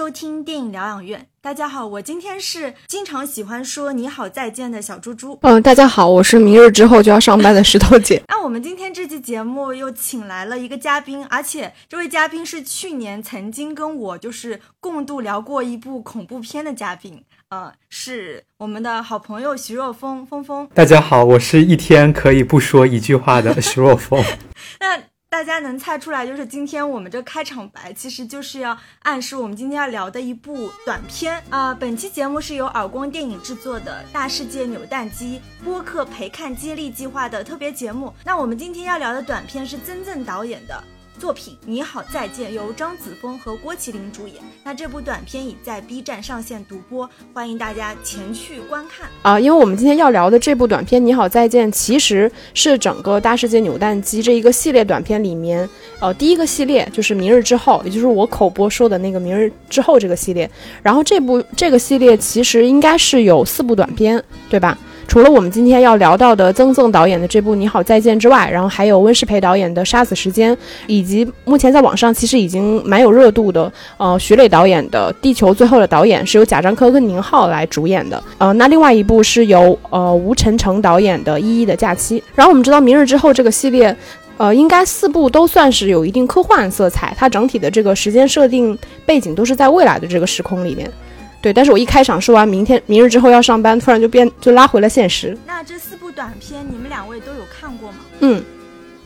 收听电影疗养院。大家好，我今天是经常喜欢说“你好再见”的小猪猪。嗯，大家好，我是明日之后就要上班的石头姐。那我们今天这期节目又请来了一个嘉宾，而且这位嘉宾是去年曾经跟我就是共度聊过一部恐怖片的嘉宾，呃，是我们的好朋友徐若风，峰峰。大家好，我是一天可以不说一句话的徐若风。那。大家能猜出来，就是今天我们这开场白，其实就是要暗示我们今天要聊的一部短片啊。本期节目是由耳光电影制作的《大世界扭蛋机》播客陪看接力计划的特别节目。那我们今天要聊的短片是曾曾导演的。作品《你好再见》由张子枫和郭麒麟主演。那这部短片已在 B 站上线独播，欢迎大家前去观看啊！因为我们今天要聊的这部短片《你好再见》，其实是整个大世界扭蛋机这一个系列短片里面，呃，第一个系列就是《明日之后》，也就是我口播说的那个《明日之后》这个系列。然后这部这个系列其实应该是有四部短片，对吧？除了我们今天要聊到的曾曾导演的这部《你好再见》之外，然后还有温世培导演的《杀死时间》，以及目前在网上其实已经蛮有热度的，呃，徐磊导演的《地球最后的导演》是由贾樟柯跟宁浩来主演的，呃，那另外一部是由呃吴晨成导演的《一一的假期》。然后我们知道《明日之后》这个系列，呃，应该四部都算是有一定科幻色彩，它整体的这个时间设定背景都是在未来的这个时空里面。对，但是我一开场说完明天明日之后要上班，突然就变就拉回了现实。那这四部短片，你们两位都有看过吗？嗯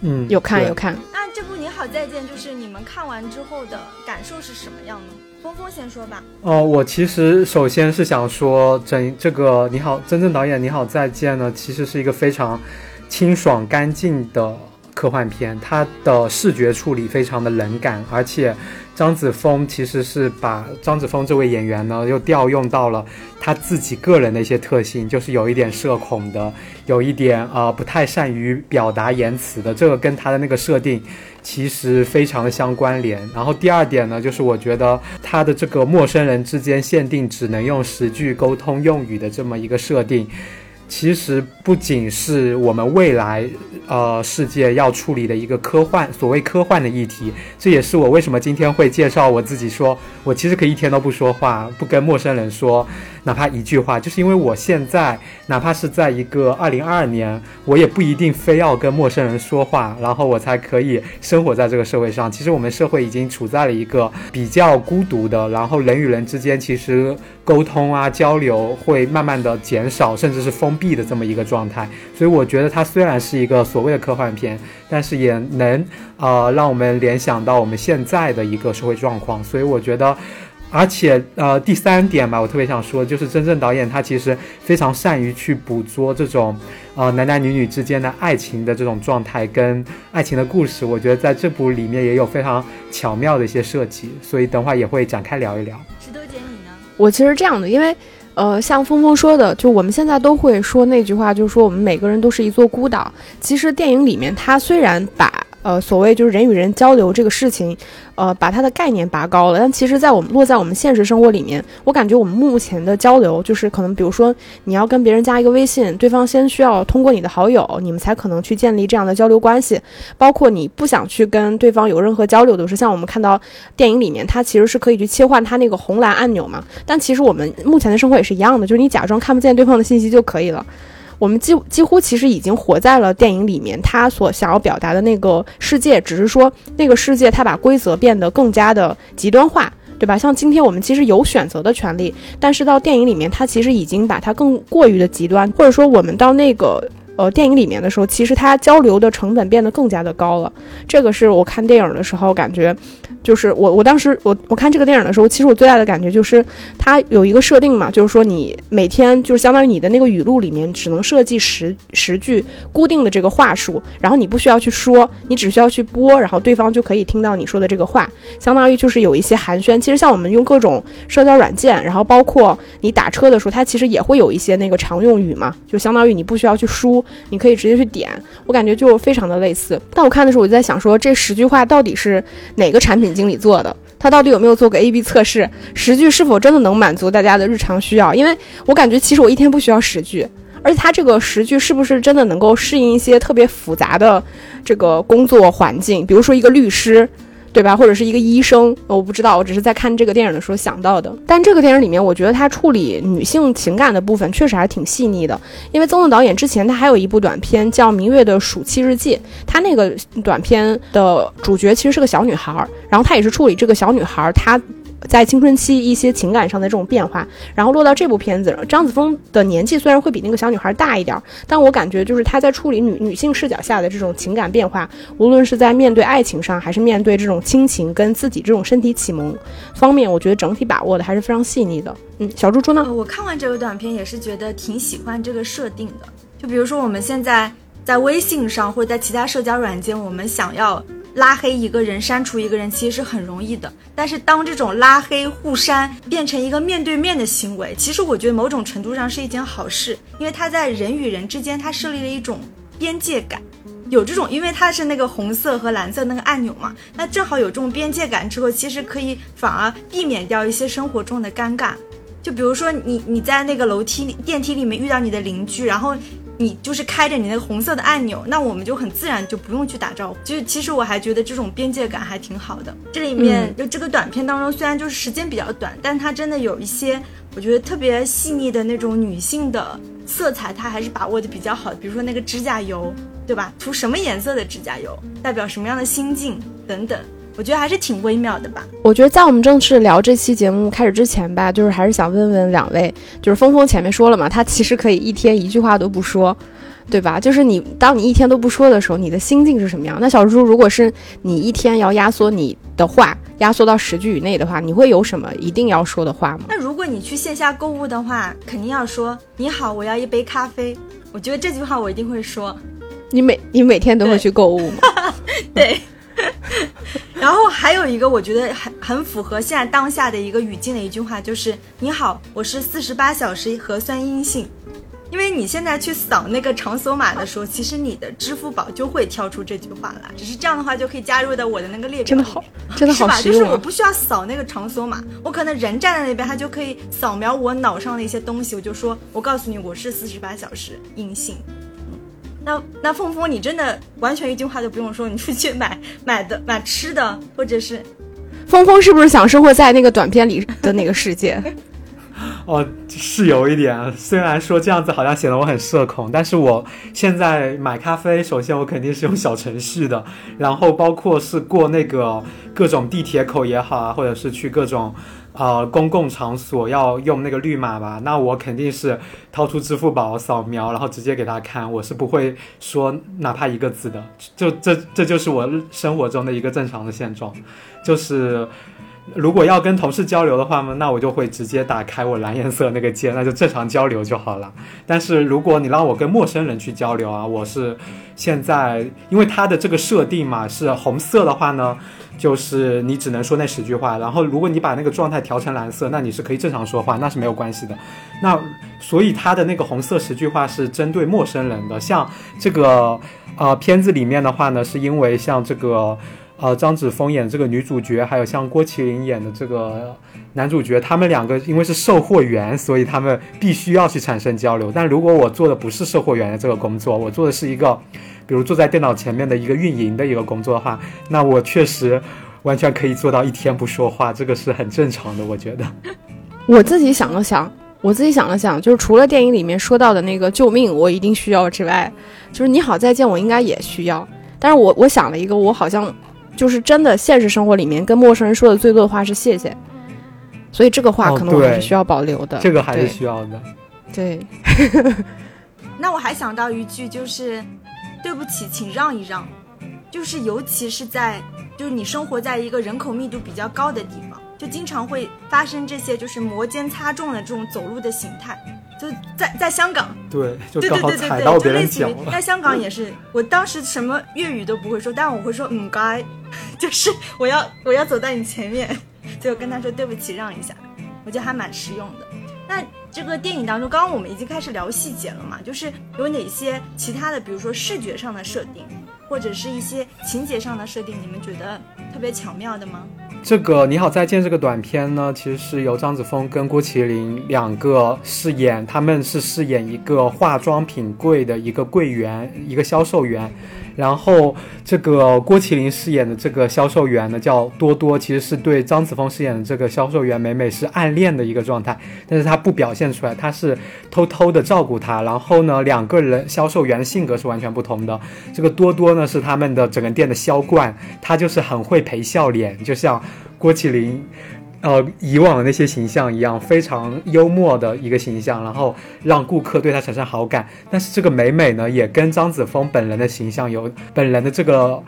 嗯，有看有看。那这部《你好再见》，就是你们看完之后的感受是什么样呢？峰峰先说吧。哦，我其实首先是想说，整这个《你好》真正导演《你好再见》呢，其实是一个非常清爽干净的科幻片，它的视觉处理非常的冷感，而且。张子枫其实是把张子枫这位演员呢，又调用到了他自己个人的一些特性，就是有一点社恐的，有一点呃不太善于表达言辞的，这个跟他的那个设定其实非常的相关联。然后第二点呢，就是我觉得他的这个陌生人之间限定只能用十句沟通用语的这么一个设定。其实不仅是我们未来，呃，世界要处理的一个科幻，所谓科幻的议题，这也是我为什么今天会介绍我自己，说我其实可以一天都不说话，不跟陌生人说。哪怕一句话，就是因为我现在，哪怕是在一个二零二二年，我也不一定非要跟陌生人说话，然后我才可以生活在这个社会上。其实我们社会已经处在了一个比较孤独的，然后人与人之间其实沟通啊、交流会慢慢的减少，甚至是封闭的这么一个状态。所以我觉得它虽然是一个所谓的科幻片，但是也能呃让我们联想到我们现在的一个社会状况。所以我觉得。而且，呃，第三点吧，我特别想说，就是真正导演他其实非常善于去捕捉这种，呃，男男女女之间的爱情的这种状态跟爱情的故事。我觉得在这部里面也有非常巧妙的一些设计，所以等会儿也会展开聊一聊。石头姐，你呢？我其实这样的，因为，呃，像峰峰说的，就我们现在都会说那句话，就是说我们每个人都是一座孤岛。其实电影里面，他虽然把。呃，所谓就是人与人交流这个事情，呃，把它的概念拔高了。但其实，在我们落在我们现实生活里面，我感觉我们目前的交流，就是可能，比如说你要跟别人加一个微信，对方先需要通过你的好友，你们才可能去建立这样的交流关系。包括你不想去跟对方有任何交流的时候，像我们看到电影里面，它其实是可以去切换它那个红蓝按钮嘛。但其实我们目前的生活也是一样的，就是你假装看不见对方的信息就可以了。我们几几乎其实已经活在了电影里面，他所想要表达的那个世界，只是说那个世界他把规则变得更加的极端化，对吧？像今天我们其实有选择的权利，但是到电影里面，他其实已经把它更过于的极端，或者说我们到那个。呃，电影里面的时候，其实它交流的成本变得更加的高了。这个是我看电影的时候感觉，就是我我当时我我看这个电影的时候，其实我最大的感觉就是它有一个设定嘛，就是说你每天就是相当于你的那个语录里面只能设计十十句固定的这个话术，然后你不需要去说，你只需要去播，然后对方就可以听到你说的这个话，相当于就是有一些寒暄。其实像我们用各种社交软件，然后包括你打车的时候，它其实也会有一些那个常用语嘛，就相当于你不需要去输。你可以直接去点，我感觉就非常的类似。但我看的时候，我就在想说，这十句话到底是哪个产品经理做的？他到底有没有做过 A/B 测试？十句是否真的能满足大家的日常需要？因为我感觉其实我一天不需要十句，而且他这个十句是不是真的能够适应一些特别复杂的这个工作环境？比如说一个律师。对吧？或者是一个医生，我不知道，我只是在看这个电影的时候想到的。但这个电影里面，我觉得他处理女性情感的部分确实还挺细腻的。因为曾曾导演之前他还有一部短片叫《明月的暑期日记》，他那个短片的主角其实是个小女孩，然后他也是处理这个小女孩她。在青春期一些情感上的这种变化，然后落到这部片子，张子枫的年纪虽然会比那个小女孩大一点，但我感觉就是她在处理女女性视角下的这种情感变化，无论是在面对爱情上，还是面对这种亲情跟自己这种身体启蒙方面，我觉得整体把握的还是非常细腻的。嗯，小猪猪呢？我看完这个短片也是觉得挺喜欢这个设定的。就比如说我们现在在微信上或者在其他社交软件，我们想要。拉黑一个人、删除一个人其实是很容易的，但是当这种拉黑互删变成一个面对面的行为，其实我觉得某种程度上是一件好事，因为它在人与人之间，它设立了一种边界感，有这种，因为它是那个红色和蓝色那个按钮嘛，那正好有这种边界感之后，其实可以反而避免掉一些生活中的尴尬，就比如说你你在那个楼梯电梯里面遇到你的邻居，然后。你就是开着你那个红色的按钮，那我们就很自然就不用去打招呼。就是其实我还觉得这种边界感还挺好的。这里面就这个短片当中，虽然就是时间比较短，但它真的有一些我觉得特别细腻的那种女性的色彩，它还是把握的比较好。比如说那个指甲油，对吧？涂什么颜色的指甲油，代表什么样的心境等等。我觉得还是挺微妙的吧。我觉得在我们正式聊这期节目开始之前吧，就是还是想问问两位，就是峰峰前面说了嘛，他其实可以一天一句话都不说，对吧？就是你当你一天都不说的时候，你的心境是什么样？那小猪，如果是你一天要压缩你的话，压缩到十句以内的话，你会有什么一定要说的话吗？那如果你去线下购物的话，肯定要说你好，我要一杯咖啡。我觉得这句话我一定会说。你每你每天都会去购物吗？对。然后还有一个我觉得很很符合现在当下的一个语境的一句话，就是你好，我是四十八小时核酸阴性。因为你现在去扫那个场所码的时候，其实你的支付宝就会跳出这句话来，只是这样的话就可以加入到我的那个列表。真的好，真的好是吧？就是我不需要扫那个场所码，我可能人站在那边，他就可以扫描我脑上的一些东西，我就说，我告诉你，我是四十八小时阴性。那那峰峰，你真的完全一句话都不用说，你出去买买的买吃的，或者是，峰峰是不是想生活在那个短片里的那个世界？哦，是有一点。虽然说这样子好像显得我很社恐，但是我现在买咖啡，首先我肯定是用小程序的，然后包括是过那个各种地铁口也好啊，或者是去各种。啊，公共场所要用那个绿码吧？那我肯定是掏出支付宝扫描，然后直接给他看。我是不会说哪怕一个字的。就这，这就是我生活中的一个正常的现状。就是如果要跟同事交流的话呢，那我就会直接打开我蓝颜色那个键，那就正常交流就好了。但是如果你让我跟陌生人去交流啊，我是现在因为它的这个设定嘛是红色的话呢。就是你只能说那十句话，然后如果你把那个状态调成蓝色，那你是可以正常说话，那是没有关系的。那所以它的那个红色十句话是针对陌生人的，像这个呃片子里面的话呢，是因为像这个呃张子枫演这个女主角，还有像郭麒麟演的这个男主角，他们两个因为是售货员，所以他们必须要去产生交流。但如果我做的不是售货员的这个工作，我做的是一个。比如坐在电脑前面的一个运营的一个工作的话，那我确实完全可以做到一天不说话，这个是很正常的，我觉得。我自己想了想，我自己想了想，就是除了电影里面说到的那个救命我一定需要之外，就是你好再见我应该也需要。但是我我想了一个，我好像就是真的现实生活里面跟陌生人说的最多的话是谢谢，所以这个话可能我还是需要保留的。这个还是需要的。对。那我还想到一句就是。对不起，请让一让，就是尤其是在，就是你生活在一个人口密度比较高的地方，就经常会发生这些就是摩肩擦踵的这种走路的形态。就在在香港，对，对对对对对，就类似于在香港也是，我当时什么粤语都不会说，但我会说嗯该，就是我要我要走在你前面，就跟他说对不起，让一下，我觉得还蛮实用的。那。这个电影当中，刚刚我们已经开始聊细节了嘛？就是有哪些其他的，比如说视觉上的设定，或者是一些情节上的设定，你们觉得特别巧妙的吗？这个《你好再见》这个短片呢，其实是由张子枫跟郭麒麟两个饰演，他们是饰演一个化妆品柜的一个柜员，一个销售员。然后这个郭麒麟饰演的这个销售员呢，叫多多，其实是对张子枫饰演的这个销售员美美是暗恋的一个状态，但是他不表现出来，他是偷偷的照顾她。然后呢，两个人销售员的性格是完全不同的。这个多多呢是他们的整个店的销冠，他就是很会陪笑脸，就像郭麒麟。呃，以往的那些形象一样，非常幽默的一个形象，然后让顾客对他产生好感。但是这个美美呢，也跟张子枫本人的形象有本人的这个。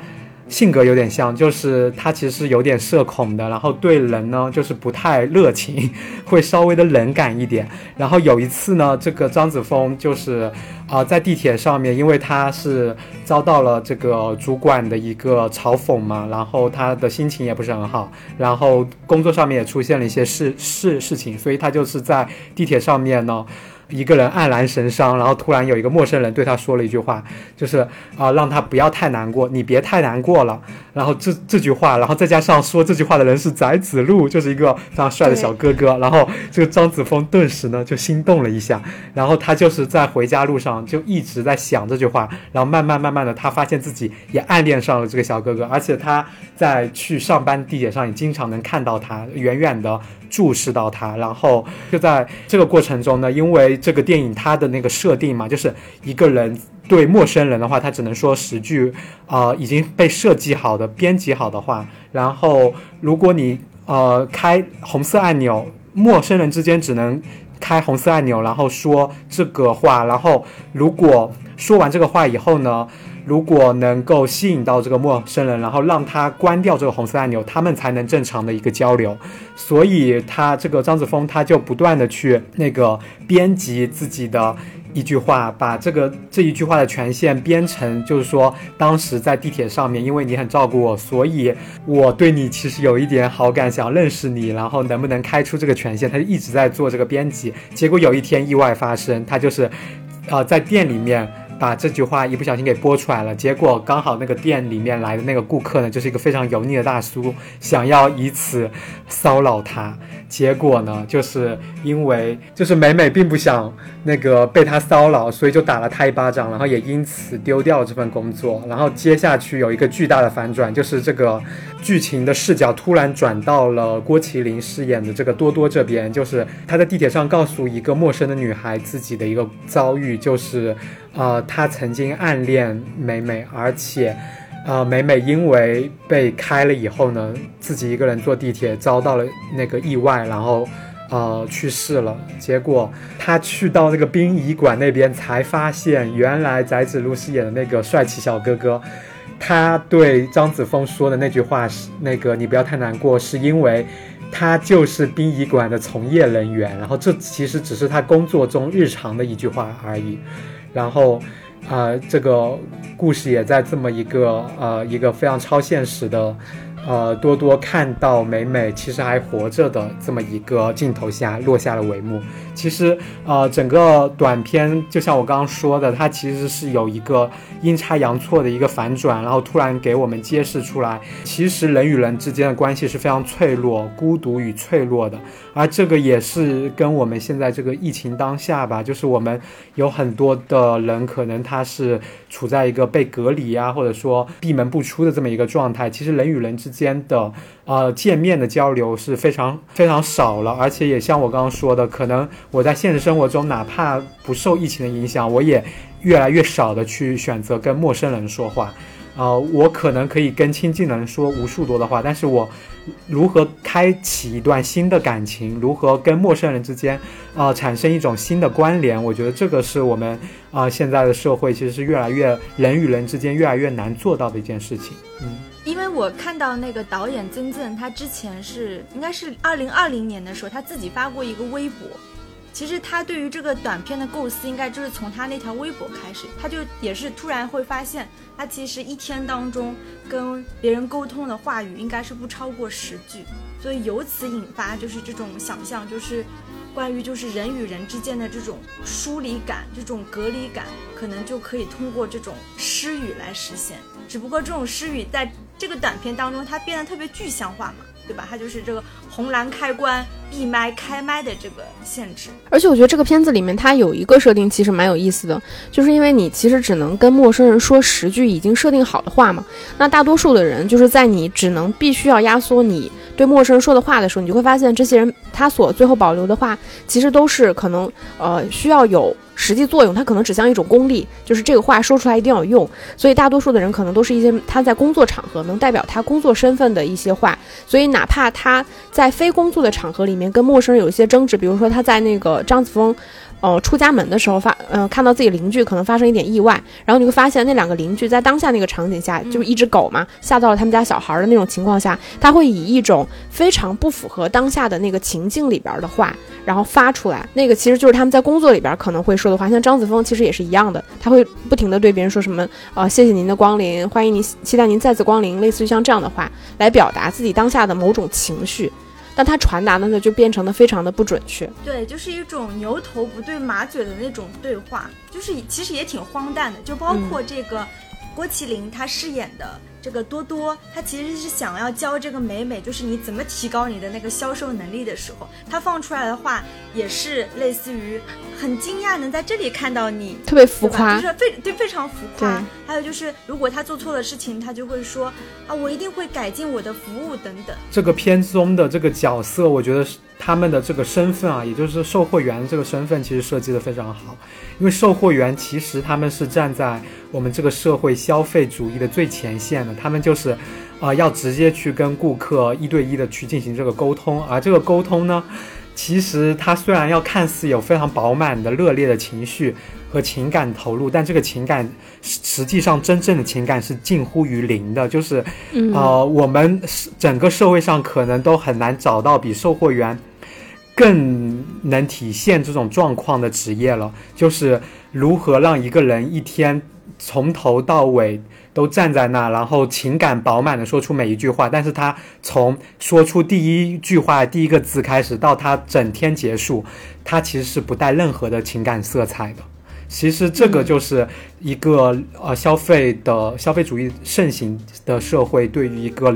性格有点像，就是他其实是有点社恐的，然后对人呢就是不太热情，会稍微的冷感一点。然后有一次呢，这个张子枫就是啊在地铁上面，因为他是遭到了这个主管的一个嘲讽嘛，然后他的心情也不是很好，然后工作上面也出现了一些事事事情，所以他就是在地铁上面呢。一个人黯然神伤，然后突然有一个陌生人对他说了一句话，就是啊，让他不要太难过，你别太难过了。然后这这句话，然后再加上说这句话的人是翟子路，就是一个非常帅的小哥哥。然后这个张子枫顿时呢就心动了一下，然后他就是在回家路上就一直在想这句话，然后慢慢慢慢的他发现自己也暗恋上了这个小哥哥，而且他在去上班地铁上也经常能看到他，远远的注视到他。然后就在这个过程中呢，因为这个电影它的那个设定嘛，就是一个人。对陌生人的话，他只能说十句，呃，已经被设计好的、编辑好的话。然后，如果你呃开红色按钮，陌生人之间只能开红色按钮，然后说这个话。然后，如果说完这个话以后呢，如果能够吸引到这个陌生人，然后让他关掉这个红色按钮，他们才能正常的一个交流。所以，他这个张子枫他就不断的去那个编辑自己的。一句话，把这个这一句话的权限编成，就是说，当时在地铁上面，因为你很照顾我，所以我对你其实有一点好感，想认识你，然后能不能开出这个权限？他就一直在做这个编辑，结果有一天意外发生，他就是，呃，在店里面。把这句话一不小心给播出来了，结果刚好那个店里面来的那个顾客呢，就是一个非常油腻的大叔，想要以此骚扰他。结果呢，就是因为就是美美并不想那个被他骚扰，所以就打了他一巴掌，然后也因此丢掉这份工作。然后接下去有一个巨大的反转，就是这个剧情的视角突然转到了郭麒麟饰演的这个多多这边，就是他在地铁上告诉一个陌生的女孩自己的一个遭遇，就是。呃，他曾经暗恋美美，而且，呃，美美因为被开了以后呢，自己一个人坐地铁遭到了那个意外，然后，呃，去世了。结果他去到那个殡仪馆那边，才发现原来翟子路饰演的那个帅气小哥哥，他对张子枫说的那句话是那个你不要太难过，是因为他就是殡仪馆的从业人员，然后这其实只是他工作中日常的一句话而已。然后，啊，这个故事也在这么一个呃一个非常超现实的。呃，多多看到美美其实还活着的这么一个镜头下落下了帷幕。其实，呃，整个短片就像我刚刚说的，它其实是有一个阴差阳错的一个反转，然后突然给我们揭示出来，其实人与人之间的关系是非常脆弱、孤独与脆弱的。而这个也是跟我们现在这个疫情当下吧，就是我们有很多的人可能他是处在一个被隔离啊，或者说闭门不出的这么一个状态。其实人与人之间的呃见面的交流是非常非常少了，而且也像我刚刚说的，可能我在现实生活中哪怕不受疫情的影响，我也越来越少的去选择跟陌生人说话。呃，我可能可以跟亲近的人说无数多的话，但是我如何开启一段新的感情，如何跟陌生人之间啊产生一种新的关联，我觉得这个是我们啊现在的社会其实是越来越人与人之间越来越难做到的一件事情。嗯。因为我看到那个导演曾曾，他之前是应该是二零二零年的时候，他自己发过一个微博。其实他对于这个短片的构思，应该就是从他那条微博开始。他就也是突然会发现，他其实一天当中跟别人沟通的话语应该是不超过十句。所以由此引发就是这种想象，就是关于就是人与人之间的这种疏离感、这种隔离感，可能就可以通过这种诗语来实现。只不过这种诗语在这个短片当中，它变得特别具象化嘛，对吧？它就是这个红蓝开关、闭麦、开麦的这个限制。而且我觉得这个片子里面它有一个设定其实蛮有意思的，就是因为你其实只能跟陌生人说十句已经设定好的话嘛。那大多数的人就是在你只能必须要压缩你对陌生人说的话的时候，你就会发现这些人他所最后保留的话，其实都是可能呃需要有。实际作用，它可能指向一种功利，就是这个话说出来一定要用。所以大多数的人可能都是一些他在工作场合能代表他工作身份的一些话。所以哪怕他在非工作的场合里面跟陌生人有一些争执，比如说他在那个张子枫。呃，出家门的时候发，呃，看到自己邻居可能发生一点意外，然后你会发现那两个邻居在当下那个场景下，就是一只狗嘛，吓到了他们家小孩的那种情况下，他会以一种非常不符合当下的那个情境里边的话，然后发出来。那个其实就是他们在工作里边可能会说的话，像张子枫其实也是一样的，他会不停的对别人说什么，呃，谢谢您的光临，欢迎您，期待您再次光临，类似于像这样的话来表达自己当下的某种情绪。但他传达的呢，就变成了非常的不准确。对，就是一种牛头不对马嘴的那种对话，就是其实也挺荒诞的。就包括这个郭麒麟他饰演的。这个多多，他其实是想要教这个美美，就是你怎么提高你的那个销售能力的时候，他放出来的话也是类似于很惊讶能在这里看到你，特别浮夸，就是非对非常浮夸。还有就是，如果他做错了事情，他就会说啊，我一定会改进我的服务等等。这个片中的这个角色，我觉得是他们的这个身份啊，也就是售货员这个身份，其实设计的非常好。因为售货员其实他们是站在我们这个社会消费主义的最前线的。他们就是，啊，要直接去跟顾客一对一的去进行这个沟通，而这个沟通呢，其实他虽然要看似有非常饱满的热烈的情绪和情感投入，但这个情感实际上真正的情感是近乎于零的，就是，呃，我们整个社会上可能都很难找到比售货员更能体现这种状况的职业了，就是如何让一个人一天从头到尾。都站在那，然后情感饱满的说出每一句话，但是他从说出第一句话第一个字开始，到他整天结束，他其实是不带任何的情感色彩的。其实这个就是一个呃消费的消费主义盛行的社会对于一个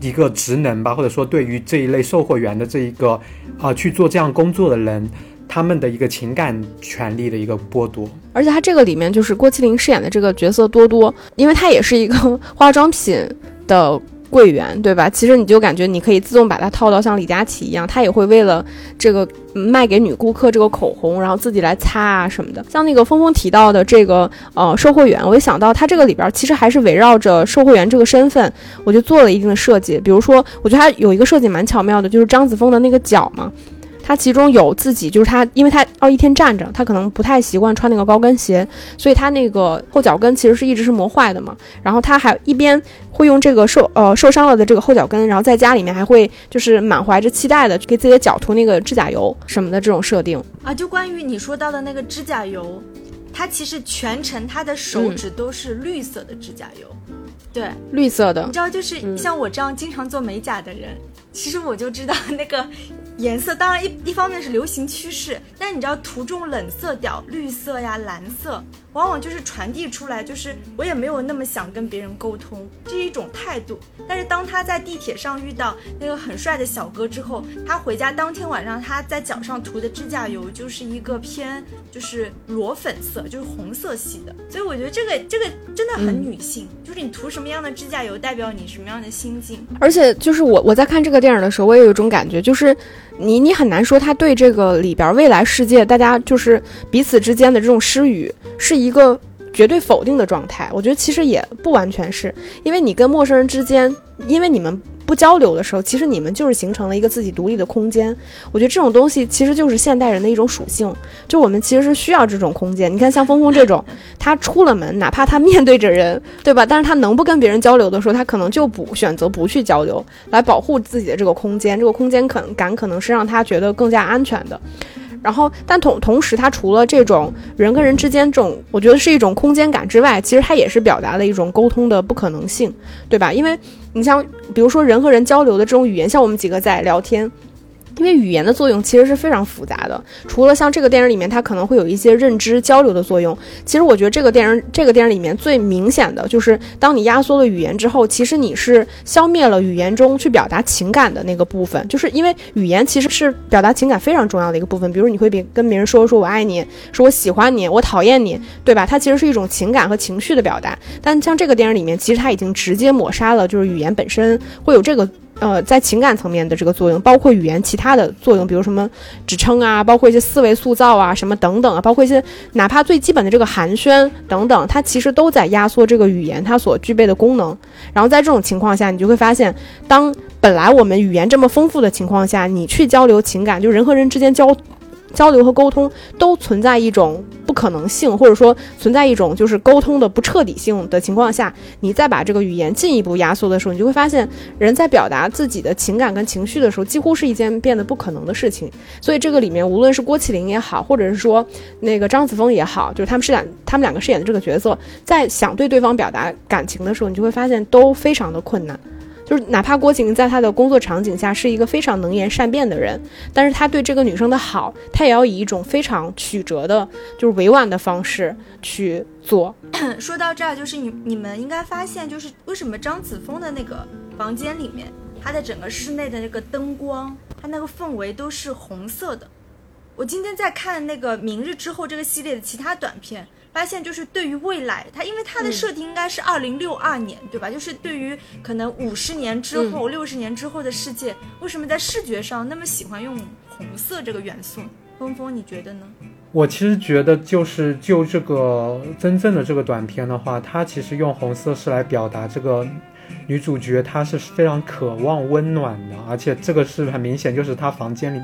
一个职能吧，或者说对于这一类售货员的这一个啊去做这样工作的人。他们的一个情感权利的一个剥夺，而且他这个里面就是郭麒麟饰演的这个角色多多，因为他也是一个 化妆品的会员，对吧？其实你就感觉你可以自动把它套到像李佳琦一样，他也会为了这个卖给女顾客这个口红，然后自己来擦啊什么的。像那个峰峰提到的这个呃售货员，我一想到他这个里边其实还是围绕着售货员这个身份，我就做了一定的设计。比如说，我觉得他有一个设计蛮巧妙的，就是张子枫的那个脚嘛。他其中有自己，就是他，因为他要一天站着，他可能不太习惯穿那个高跟鞋，所以他那个后脚跟其实是一直是磨坏的嘛。然后他还一边会用这个受呃受伤了的这个后脚跟，然后在家里面还会就是满怀着期待的给自己的脚涂那个指甲油什么的这种设定啊。就关于你说到的那个指甲油，他其实全程他的手指都是绿色的指甲油，对，绿色的。你知道，就是像我这样经常做美甲的人。其实我就知道那个颜色，当然一一方面是流行趋势，但你知道涂中冷色调，绿色呀、蓝色，往往就是传递出来，就是我也没有那么想跟别人沟通，这是一种态度。但是当他在地铁上遇到那个很帅的小哥之后，他回家当天晚上他在脚上涂的指甲油就是一个偏就是裸粉色，就是红色系的。所以我觉得这个这个真的很女性，就是你涂什么样的指甲油，代表你什么样的心境。而且就是我我在看这个。电影的时候，我也有一种感觉，就是你你很难说他对这个里边未来世界，大家就是彼此之间的这种失语，是一个绝对否定的状态。我觉得其实也不完全是，因为你跟陌生人之间，因为你们。不交流的时候，其实你们就是形成了一个自己独立的空间。我觉得这种东西其实就是现代人的一种属性，就我们其实是需要这种空间。你看，像峰峰这种，他出了门，哪怕他面对着人，对吧？但是他能不跟别人交流的时候，他可能就不选择不去交流，来保护自己的这个空间。这个空间可能感可能是让他觉得更加安全的。然后，但同同时，它除了这种人跟人之间这种，我觉得是一种空间感之外，其实它也是表达了一种沟通的不可能性，对吧？因为你像，比如说人和人交流的这种语言，像我们几个在聊天，因为语言的作用其实是非常复杂的，除了像这个电影里面，它可能会有一些认知交流的作用。其实我觉得这个电影这个电影里面最明显的就是，当你压缩了语言之后，其实你是消灭了语言中去表达情感的那个部分。就是因为语言其实是表达情感非常重要的一个部分。比如你会别跟别人说说我爱你，说我喜欢你，我讨厌你，对吧？它其实是一种情感和情绪的表达。但像这个电影里面，其实它已经直接抹杀了，就是语言本身会有这个。呃，在情感层面的这个作用，包括语言其他的作用，比如什么指称啊，包括一些思维塑造啊，什么等等啊，包括一些哪怕最基本的这个寒暄等等，它其实都在压缩这个语言它所具备的功能。然后在这种情况下，你就会发现，当本来我们语言这么丰富的情况下，你去交流情感，就人和人之间交。交流和沟通都存在一种不可能性，或者说存在一种就是沟通的不彻底性的情况下，你再把这个语言进一步压缩的时候，你就会发现，人在表达自己的情感跟情绪的时候，几乎是一件变得不可能的事情。所以这个里面，无论是郭麒麟也好，或者是说那个张子枫也好，就是他们饰演他们两个饰演的这个角色，在想对对方表达感情的时候，你就会发现都非常的困难。就是哪怕郭麒麟在他的工作场景下是一个非常能言善辩的人，但是他对这个女生的好，他也要以一种非常曲折的，就是委婉的方式去做。说到这儿，就是你你们应该发现，就是为什么张子枫的那个房间里面，他的整个室内的那个灯光，他那个氛围都是红色的。我今天在看那个《明日之后》这个系列的其他短片。发现就是对于未来，它因为它的设定应该是二零六二年，对吧？就是对于可能五十年之后、六十年之后的世界，为什么在视觉上那么喜欢用红色这个元素？峰峰，你觉得呢？我其实觉得，就是就这个真正的这个短片的话，它其实用红色是来表达这个女主角她是非常渴望温暖的，而且这个是很明显，就是她房间里。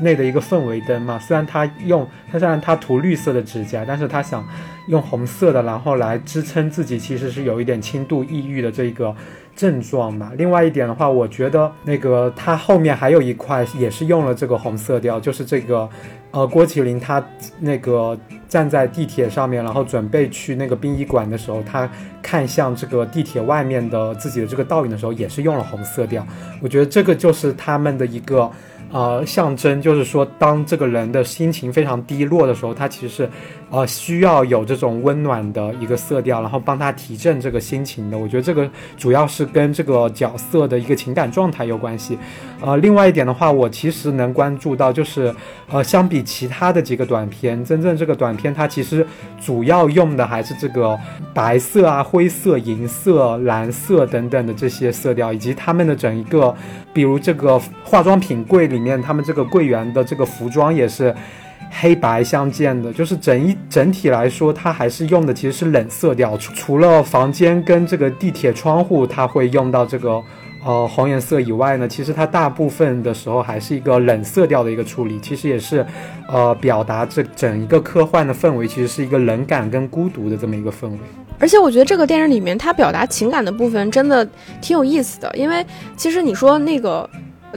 内的一个氛围灯嘛，虽然他用他虽然他涂绿色的指甲，但是他想用红色的，然后来支撑自己，其实是有一点轻度抑郁的这个症状嘛。另外一点的话，我觉得那个他后面还有一块也是用了这个红色调，就是这个呃郭麒麟他那个站在地铁上面，然后准备去那个殡仪馆的时候，他看向这个地铁外面的自己的这个倒影的时候，也是用了红色调。我觉得这个就是他们的一个。呃，象征就是说，当这个人的心情非常低落的时候，他其实是，呃，需要有这种温暖的一个色调，然后帮他提振这个心情的。我觉得这个主要是跟这个角色的一个情感状态有关系。呃，另外一点的话，我其实能关注到，就是呃，相比其他的几个短片，真正这个短片它其实主要用的还是这个白色啊、灰色、银色、蓝色等等的这些色调，以及他们的整一个，比如这个化妆品柜里。面他们这个柜员的这个服装也是黑白相间的，就是整一整体来说，它还是用的其实是冷色调，除除了房间跟这个地铁窗户，它会用到这个呃红颜色以外呢，其实它大部分的时候还是一个冷色调的一个处理，其实也是呃表达这整一个科幻的氛围，其实是一个冷感跟孤独的这么一个氛围。而且我觉得这个电影里面它表达情感的部分真的挺有意思的，因为其实你说那个。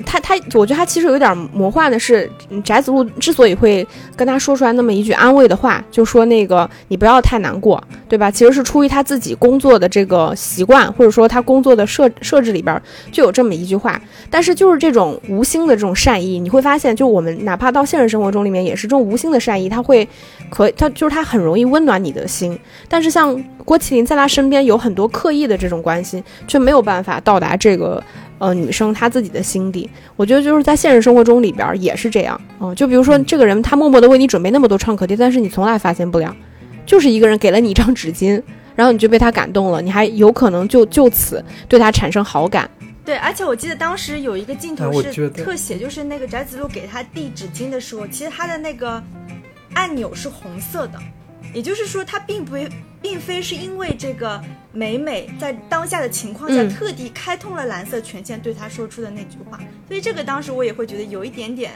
他他，我觉得他其实有点魔幻的是，翟子路之所以会跟他说出来那么一句安慰的话，就说那个你不要太难过，对吧？其实是出于他自己工作的这个习惯，或者说他工作的设设置里边就有这么一句话。但是就是这种无心的这种善意，你会发现，就我们哪怕到现实生活中里面也是这种无心的善意，他会可他就是他很容易温暖你的心。但是像郭麒麟在他身边有很多刻意的这种关心，却没有办法到达这个。呃，女生她自己的心底，我觉得就是在现实生活中里边也是这样。嗯，就比如说这个人，他默默的为你准备那么多创可贴，但是你从来发现不了，就是一个人给了你一张纸巾，然后你就被他感动了，你还有可能就就此对他产生好感。对，而且我记得当时有一个镜头是特写，就是那个翟子路给他递纸巾的时候，其实他的那个按钮是红色的，也就是说他并不。并非是因为这个美美在当下的情况下特地开通了蓝色权限对他说出的那句话，所以这个当时我也会觉得有一点点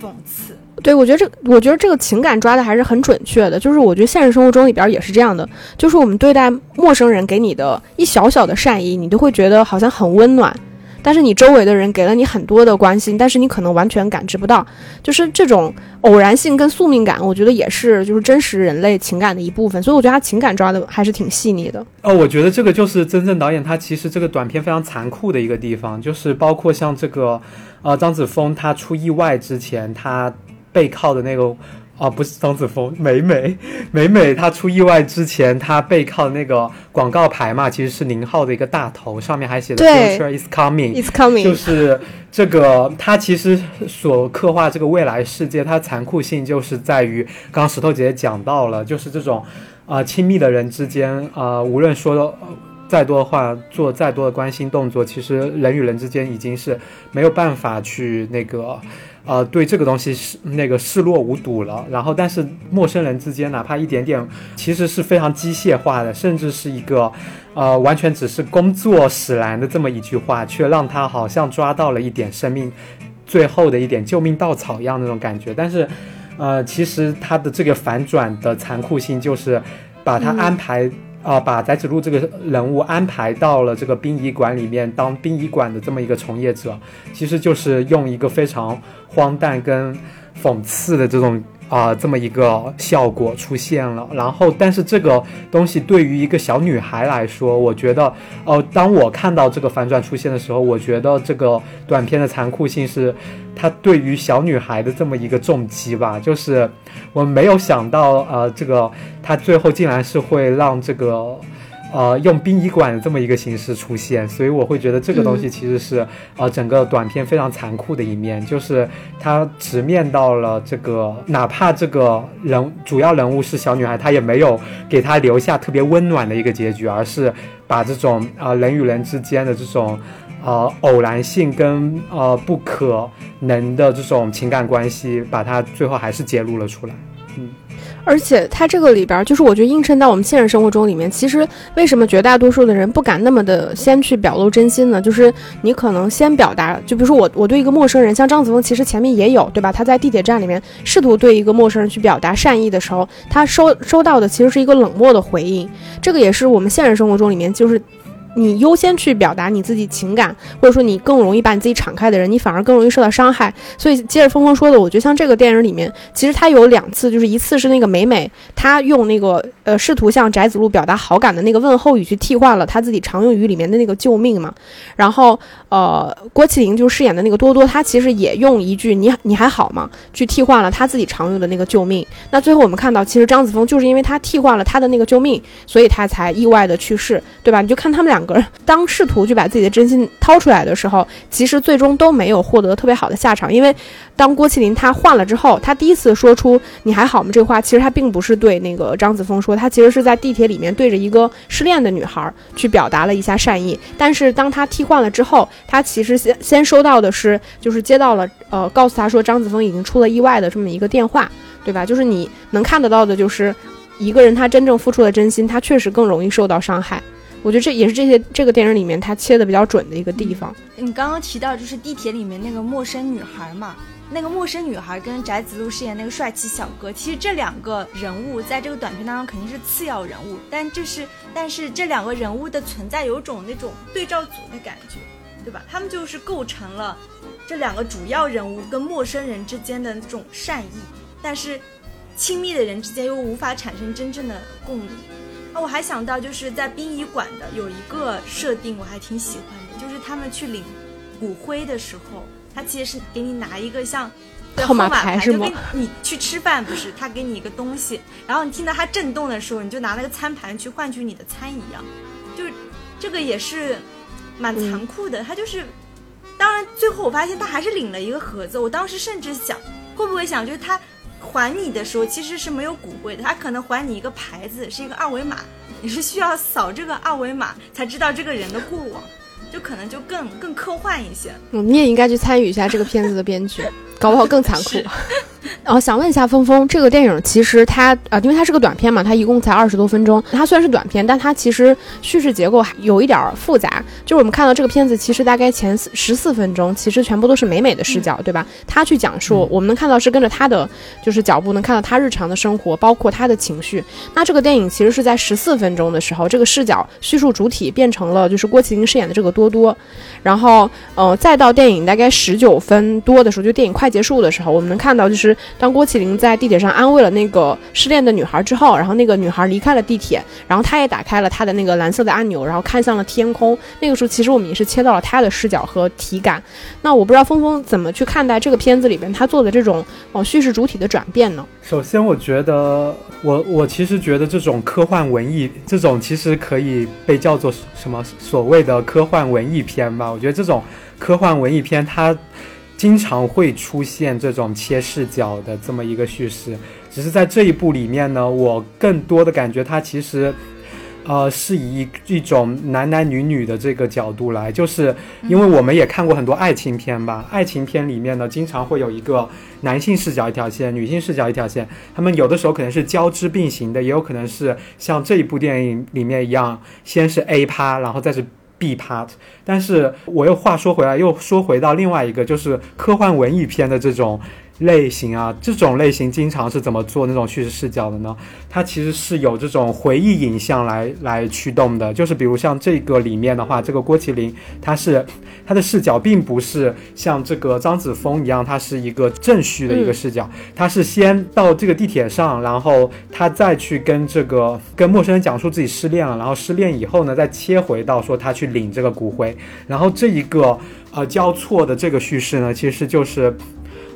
讽刺。对，我觉得这我觉得这个情感抓的还是很准确的，就是我觉得现实生活中里边也是这样的，就是我们对待陌生人给你的一小小的善意，你都会觉得好像很温暖。但是你周围的人给了你很多的关心，但是你可能完全感知不到，就是这种偶然性跟宿命感，我觉得也是就是真实人类情感的一部分。所以我觉得他情感抓的还是挺细腻的。哦，我觉得这个就是真正导演他其实这个短片非常残酷的一个地方，就是包括像这个呃张子枫他出意外之前，他背靠的那个。啊，不是张子枫，美美，美美，她出意外之前，她背靠那个广告牌嘛，其实是宁浩的一个大头，上面还写的 “Future is coming”，It's coming，就是这个，它其实所刻画这个未来世界，它残酷性就是在于，刚刚石头姐姐讲到了，就是这种，啊，亲密的人之间，啊，无论说再多的话，做再多的关心动作，其实人与人之间已经是没有办法去那个。呃，对这个东西是那个视若无睹了。然后，但是陌生人之间，哪怕一点点，其实是非常机械化的，甚至是一个，呃，完全只是工作使然的这么一句话，却让他好像抓到了一点生命最后的一点救命稻草一样那种感觉。但是，呃，其实他的这个反转的残酷性，就是把他安排。啊，把翟子路这个人物安排到了这个殡仪馆里面当殡仪馆的这么一个从业者，其实就是用一个非常荒诞跟讽刺的这种啊这么一个效果出现了。然后，但是这个东西对于一个小女孩来说，我觉得，哦，当我看到这个反转出现的时候，我觉得这个短片的残酷性是它对于小女孩的这么一个重击吧，就是。我没有想到，呃，这个它最后竟然是会让这个，呃，用殡仪馆的这么一个形式出现，所以我会觉得这个东西其实是，呃，整个短片非常残酷的一面，就是他直面到了这个，哪怕这个人主要人物是小女孩，她也没有给她留下特别温暖的一个结局，而是把这种啊人与人之间的这种。呃，偶然性跟呃不可能的这种情感关系，把它最后还是揭露了出来。而且它这个里边，就是我觉得映衬到我们现实生活中里面，其实为什么绝大多数的人不敢那么的先去表露真心呢？就是你可能先表达，就比如说我，我对一个陌生人，像张子枫，其实前面也有，对吧？他在地铁站里面试图对一个陌生人去表达善意的时候，他收收到的其实是一个冷漠的回应。这个也是我们现实生活中里面就是。你优先去表达你自己情感，或者说你更容易把你自己敞开的人，你反而更容易受到伤害。所以接着峰峰说的，我觉得像这个电影里面，其实他有两次，就是一次是那个美美，她用那个呃试图向翟子路表达好感的那个问候语，去替换了他自己常用语里面的那个救命嘛。然后呃郭麒麟就饰演的那个多多，他其实也用一句你你还好吗，去替换了他自己常用的那个救命。那最后我们看到，其实张子枫就是因为他替换了他的那个救命，所以他才意外的去世，对吧？你就看他们两个个。当试图去把自己的真心掏出来的时候，其实最终都没有获得特别好的下场。因为当郭麒麟他换了之后，他第一次说出“你还好吗”这话，其实他并不是对那个张子枫说，他其实是在地铁里面对着一个失恋的女孩去表达了一下善意。但是当他替换了之后，他其实先先收到的是，就是接到了呃告诉他说张子枫已经出了意外的这么一个电话，对吧？就是你能看得到的，就是一个人他真正付出了真心，他确实更容易受到伤害。我觉得这也是这些这个电影里面他切的比较准的一个地方。你刚刚提到就是地铁里面那个陌生女孩嘛，那个陌生女孩跟翟子路饰演那个帅气小哥，其实这两个人物在这个短片当中肯定是次要人物，但就是但是这两个人物的存在有种那种对照组的感觉，对吧？他们就是构成了这两个主要人物跟陌生人之间的那种善意，但是亲密的人之间又无法产生真正的共鸣。我还想到，就是在殡仪馆的有一个设定，我还挺喜欢的，就是他们去领骨灰的时候，他其实是给你拿一个像号码牌，就跟你去吃饭不是，他给你一个东西，然后你听到它震动的时候，你就拿那个餐盘去换取你的餐一样，就这个也是蛮残酷的。他就是，当然最后我发现他还是领了一个盒子，我当时甚至想，会不会想就是他。还你的时候其实是没有骨灰的，他可能还你一个牌子，是一个二维码，你是需要扫这个二维码才知道这个人的过往，就可能就更更科幻一些。嗯，你也应该去参与一下这个片子的编剧，搞不好更残酷。哦，想问一下峰峰，这个电影其实它啊，因为它是个短片嘛，它一共才二十多分钟。它虽然是短片，但它其实叙事结构还有一点复杂。就是我们看到这个片子，其实大概前十四分钟，其实全部都是美美的视角，对吧？他去讲述，我们能看到是跟着他的就是脚步，能看到他日常的生活，包括他的情绪。那这个电影其实是在十四分钟的时候，这个视角叙述主体变成了就是郭麒麟饰演的这个多多。然后，呃，再到电影大概十九分多的时候，就电影快结束的时候，我们能看到就是当郭麒麟在地铁上安慰了那个失恋的女孩之后，然后那个女孩离开了地铁，然后他也打开了他的那个蓝色的按钮，然后看向了天空。那个时候，其实我们也是切到了他的视角和体感。那我不知道峰峰怎么去看待这个片子里边他做的这种哦叙事主体的转变呢？首先，我觉得我我其实觉得这种科幻文艺这种其实可以被叫做什么所谓的科幻文艺片吧。我觉得这种科幻文艺片它经常会出现这种切视角的这么一个叙事，只是在这一部里面呢，我更多的感觉它其实。呃，是以一种男男女女的这个角度来，就是因为我们也看过很多爱情片吧，爱情片里面呢，经常会有一个男性视角一条线，女性视角一条线，他们有的时候可能是交织并行的，也有可能是像这一部电影里面一样，先是 A 趴，然后再是 B part。但是我又话说回来，又说回到另外一个，就是科幻文艺片的这种。类型啊，这种类型经常是怎么做那种叙事视角的呢？它其实是有这种回忆影像来来驱动的。就是比如像这个里面的话，这个郭麒麟，他是他的视角并不是像这个张子枫一样，他是一个正序的一个视角，他是先到这个地铁上，然后他再去跟这个跟陌生人讲述自己失恋了，然后失恋以后呢，再切回到说他去领这个骨灰，然后这一个呃交错的这个叙事呢，其实就是。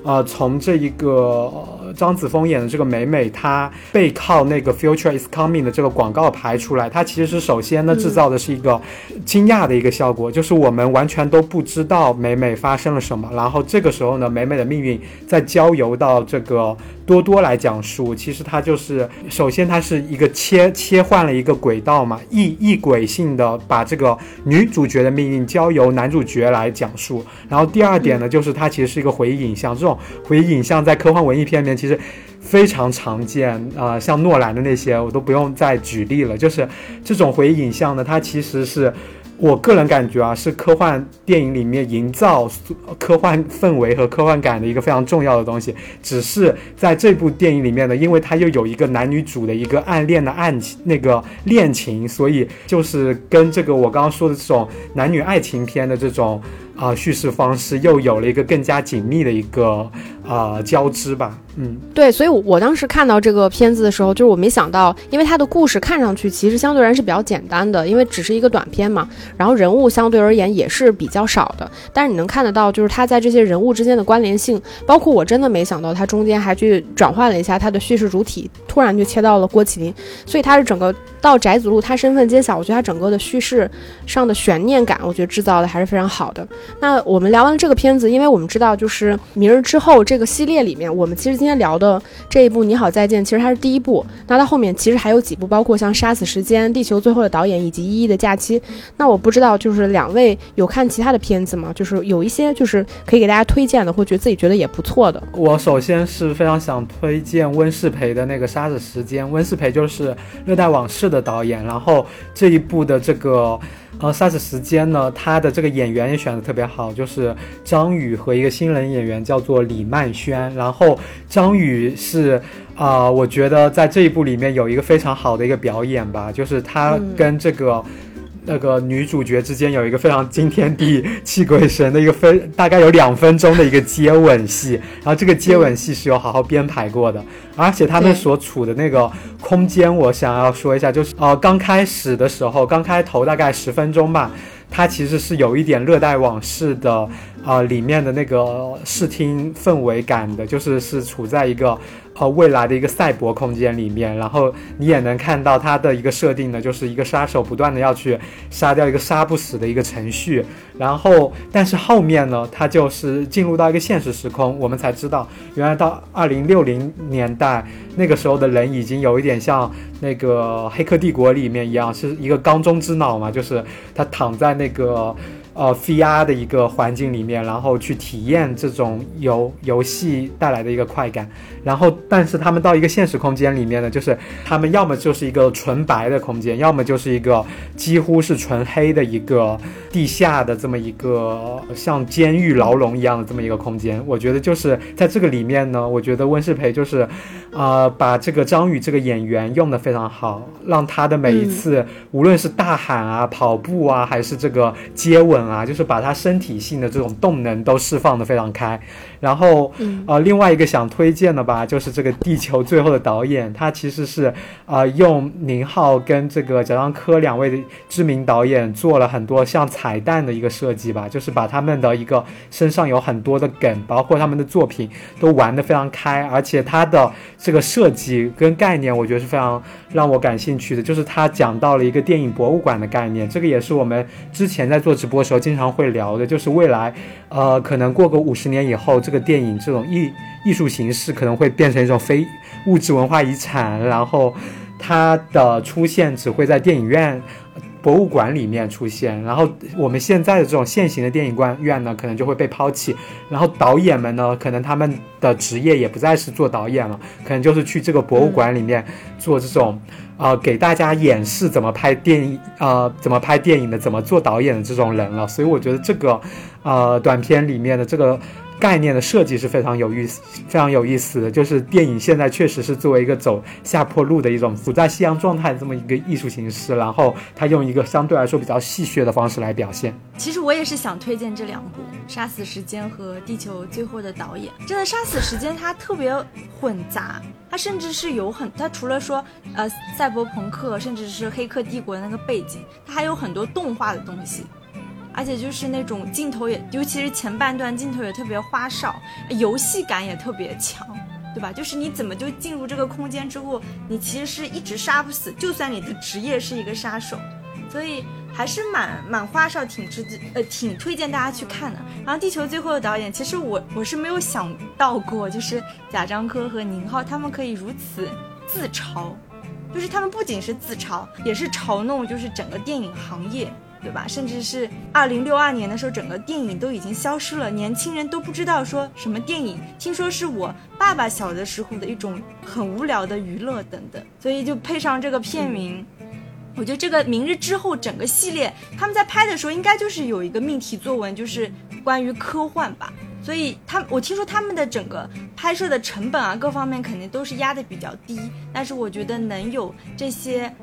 呃，从这一个张子枫演的这个美美，她背靠那个 Future is coming 的这个广告牌出来，它其实是首先呢制造的是一个惊讶的一个效果，就是我们完全都不知道美美发生了什么，然后这个时候呢，美美的命运在交由到这个。多多来讲述，其实它就是首先它是一个切切换了一个轨道嘛，异异轨性的把这个女主角的命运交由男主角来讲述。然后第二点呢，就是它其实是一个回忆影像，这种回忆影像在科幻文艺片里面其实非常常见啊，像诺兰的那些我都不用再举例了，就是这种回忆影像呢，它其实是。我个人感觉啊，是科幻电影里面营造科幻氛围和科幻感的一个非常重要的东西。只是在这部电影里面呢，因为它又有一个男女主的一个暗恋的暗情那个恋情，所以就是跟这个我刚刚说的这种男女爱情片的这种。啊，叙事方式又有了一个更加紧密的一个啊交织吧，嗯，对，所以我我当时看到这个片子的时候，就是我没想到，因为它的故事看上去其实相对而言是比较简单的，因为只是一个短片嘛，然后人物相对而言也是比较少的，但是你能看得到，就是它在这些人物之间的关联性，包括我真的没想到它中间还去转换了一下它的叙事主体，突然就切到了郭麒麟，所以它是整个到翟子路他身份揭晓，我觉得他整个的叙事上的悬念感，我觉得制造的还是非常好的。那我们聊完了这个片子，因为我们知道，就是《明日之后》这个系列里面，我们其实今天聊的这一部《你好，再见》，其实它是第一部。那它后面其实还有几部，包括像《杀死时间》《地球最后的导演》以及《一一的假期》。那我不知道，就是两位有看其他的片子吗？就是有一些就是可以给大家推荐的，或觉得自己觉得也不错的。我首先是非常想推荐温世培的那个《杀死时间》。温世培就是《热带往事》的导演，然后这一部的这个。呃，杀死时间呢，他的这个演员也选的特别好，就是张宇和一个新人演员叫做李曼轩。然后张宇是啊，我觉得在这一部里面有一个非常好的一个表演吧，就是他跟这个。那个女主角之间有一个非常惊天地泣鬼神的一个分，大概有两分钟的一个接吻戏，然后这个接吻戏是有好好编排过的，而且他们所处的那个空间，我想要说一下，就是呃刚开始的时候，刚开头大概十分钟吧，它其实是有一点热带往事的，呃里面的那个视听氛围感的，就是是处在一个。呃，未来的一个赛博空间里面，然后你也能看到它的一个设定呢，就是一个杀手不断的要去杀掉一个杀不死的一个程序，然后但是后面呢，它就是进入到一个现实时空，我们才知道，原来到二零六零年代那个时候的人已经有一点像那个《黑客帝国》里面一样，是一个缸中之脑嘛，就是他躺在那个。呃，VR 的一个环境里面，然后去体验这种游游戏带来的一个快感。然后，但是他们到一个现实空间里面呢，就是他们要么就是一个纯白的空间，要么就是一个几乎是纯黑的一个地下的这么一个像监狱牢笼一样的这么一个空间。我觉得就是在这个里面呢，我觉得温世培就是，呃，把这个张宇这个演员用的非常好，让他的每一次无论是大喊啊、跑步啊，还是这个接吻。本啊，就是把他身体性的这种动能都释放的非常开。然后，嗯呃，另外一个想推荐的吧，就是这个《地球最后的导演》，他其实是呃用宁浩跟这个贾樟柯两位的知名导演做了很多像彩蛋的一个设计吧，就是把他们的一个身上有很多的梗，包括他们的作品都玩的非常开，而且他的这个设计跟概念，我觉得是非常让我感兴趣的，就是他讲到了一个电影博物馆的概念，这个也是我们之前在做直播的时候经常会聊的，就是未来，呃，可能过个五十年以后，这个电影这种艺艺术形式可能会变成一种非物质文化遗产，然后它的出现只会在电影院。博物馆里面出现，然后我们现在的这种现行的电影观院呢，可能就会被抛弃，然后导演们呢，可能他们的职业也不再是做导演了，可能就是去这个博物馆里面做这种，呃，给大家演示怎么拍电影，呃，怎么拍电影的，怎么做导演的这种人了。所以我觉得这个，呃，短片里面的这个。概念的设计是非常有意思、非常有意思的。就是电影现在确实是作为一个走下坡路的一种处在夕阳状态的这么一个艺术形式，然后它用一个相对来说比较戏谑的方式来表现。其实我也是想推荐这两部《杀死时间》和《地球最后的导演》。真的，《杀死时间》它特别混杂，它甚至是有很，它除了说呃赛博朋克，甚至是黑客帝国的那个背景，它还有很多动画的东西。而且就是那种镜头也，尤其是前半段镜头也特别花哨，游戏感也特别强，对吧？就是你怎么就进入这个空间之后，你其实是一直杀不死，就算你的职业是一个杀手，所以还是蛮蛮花哨，挺值呃挺推荐大家去看的。然后《地球最后的导演》，其实我我是没有想到过，就是贾樟柯和宁浩他们可以如此自嘲，就是他们不仅是自嘲，也是嘲弄，就是整个电影行业。对吧？甚至是二零六二年的时候，整个电影都已经消失了，年轻人都不知道说什么电影。听说是我爸爸小的时候的一种很无聊的娱乐等等，所以就配上这个片名，我觉得这个《明日之后》整个系列他们在拍的时候，应该就是有一个命题作文，就是关于科幻吧。所以他，我听说他们的整个拍摄的成本啊，各方面肯定都是压的比较低，但是我觉得能有这些。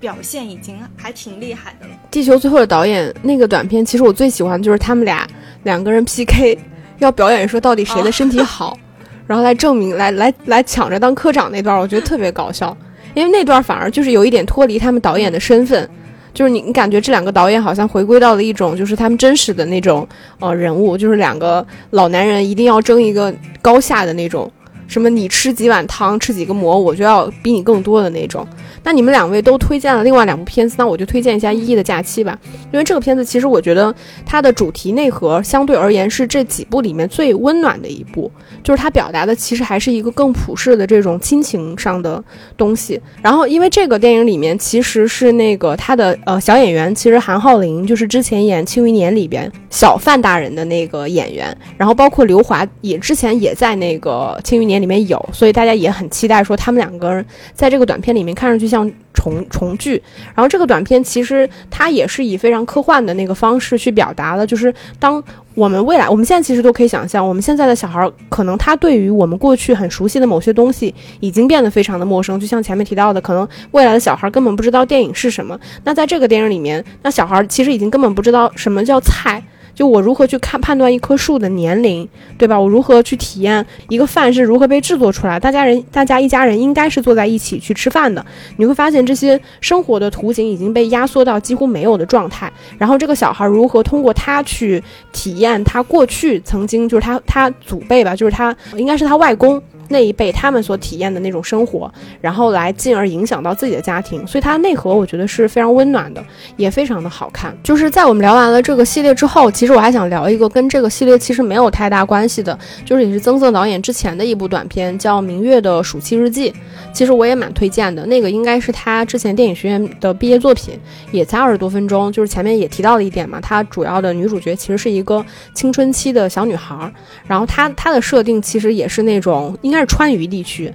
表现已经还挺厉害的了。地球最后的导演那个短片，其实我最喜欢就是他们俩两个人 PK，要表演说到底谁的身体好，然后来证明来来来抢着当科长那段，我觉得特别搞笑。因为那段反而就是有一点脱离他们导演的身份，就是你你感觉这两个导演好像回归到了一种就是他们真实的那种呃人物，就是两个老男人一定要争一个高下的那种。什么？你吃几碗汤，吃几个馍，我就要比你更多的那种。那你们两位都推荐了另外两部片子，那我就推荐一下《一亿的假期》吧。因为这个片子其实我觉得它的主题内核相对而言是这几部里面最温暖的一部，就是它表达的其实还是一个更普世的这种亲情上的东西。然后因为这个电影里面其实是那个他的呃小演员，其实韩浩林就是之前演《庆余年》里边小范大人的那个演员，然后包括刘华也之前也在那个《庆余年》。里面有，所以大家也很期待说他们两个人在这个短片里面看上去像重重聚。然后这个短片其实它也是以非常科幻的那个方式去表达了，就是当我们未来，我们现在其实都可以想象，我们现在的小孩可能他对于我们过去很熟悉的某些东西已经变得非常的陌生。就像前面提到的，可能未来的小孩根本不知道电影是什么。那在这个电影里面，那小孩其实已经根本不知道什么叫菜。就我如何去看判断一棵树的年龄，对吧？我如何去体验一个饭是如何被制作出来？大家人，大家一家人应该是坐在一起去吃饭的。你会发现这些生活的图景已经被压缩到几乎没有的状态。然后这个小孩如何通过他去体验他过去曾经就是他他祖辈吧，就是他应该是他外公。那一辈他们所体验的那种生活，然后来进而影响到自己的家庭，所以它内核我觉得是非常温暖的，也非常的好看。就是在我们聊完了这个系列之后，其其实我还想聊一个跟这个系列其实没有太大关系的，就是也是曾曾导演之前的一部短片，叫《明月的暑期日记》。其实我也蛮推荐的，那个应该是他之前电影学院的毕业作品，也才二十多分钟。就是前面也提到了一点嘛，他主要的女主角其实是一个青春期的小女孩，然后她她的设定其实也是那种应该。是川渝地区，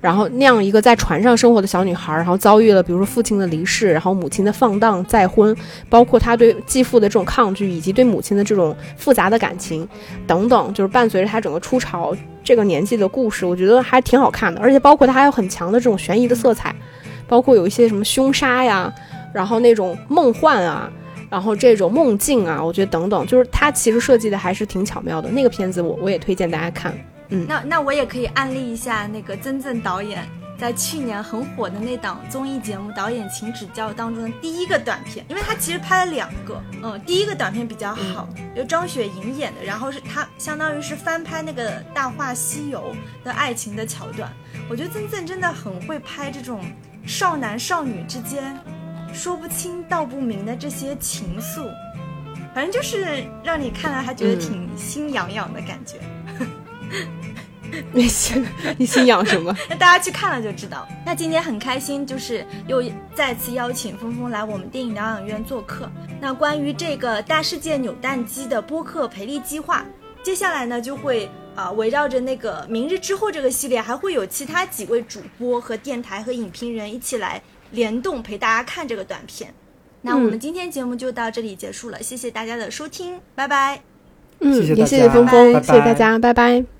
然后那样一个在船上生活的小女孩，然后遭遇了比如说父亲的离世，然后母亲的放荡再婚，包括她对继父的这种抗拒，以及对母亲的这种复杂的感情等等，就是伴随着她整个出潮这个年纪的故事，我觉得还挺好看的。而且包括它还有很强的这种悬疑的色彩，包括有一些什么凶杀呀，然后那种梦幻啊。然后这种梦境啊，我觉得等等，就是它其实设计的还是挺巧妙的。那个片子我我也推荐大家看。嗯，那那我也可以安利一下那个曾曾导演在去年很火的那档综艺节目《导演请指教》当中的第一个短片，因为他其实拍了两个，嗯，第一个短片比较好，由张雪迎演的，然后是他相当于是翻拍那个《大话西游》的爱情的桥段。我觉得曾曾真的很会拍这种少男少女之间说不清道不明的这些情愫，反正就是让你看了还觉得挺心痒痒的感觉。你心你心痒什么？那 大家去看了就知道。那今天很开心，就是又再次邀请峰峰来我们电影疗养院做客。那关于这个大世界扭蛋机的播客培力计划，接下来呢就会啊围绕着那个明日之后这个系列，还会有其他几位主播和电台和影评人一起来联动陪大家看这个短片。那我们今天节目就到这里结束了，谢谢大家的收听，拜拜。嗯，谢谢也谢谢峰峰，拜谢谢大家，拜拜。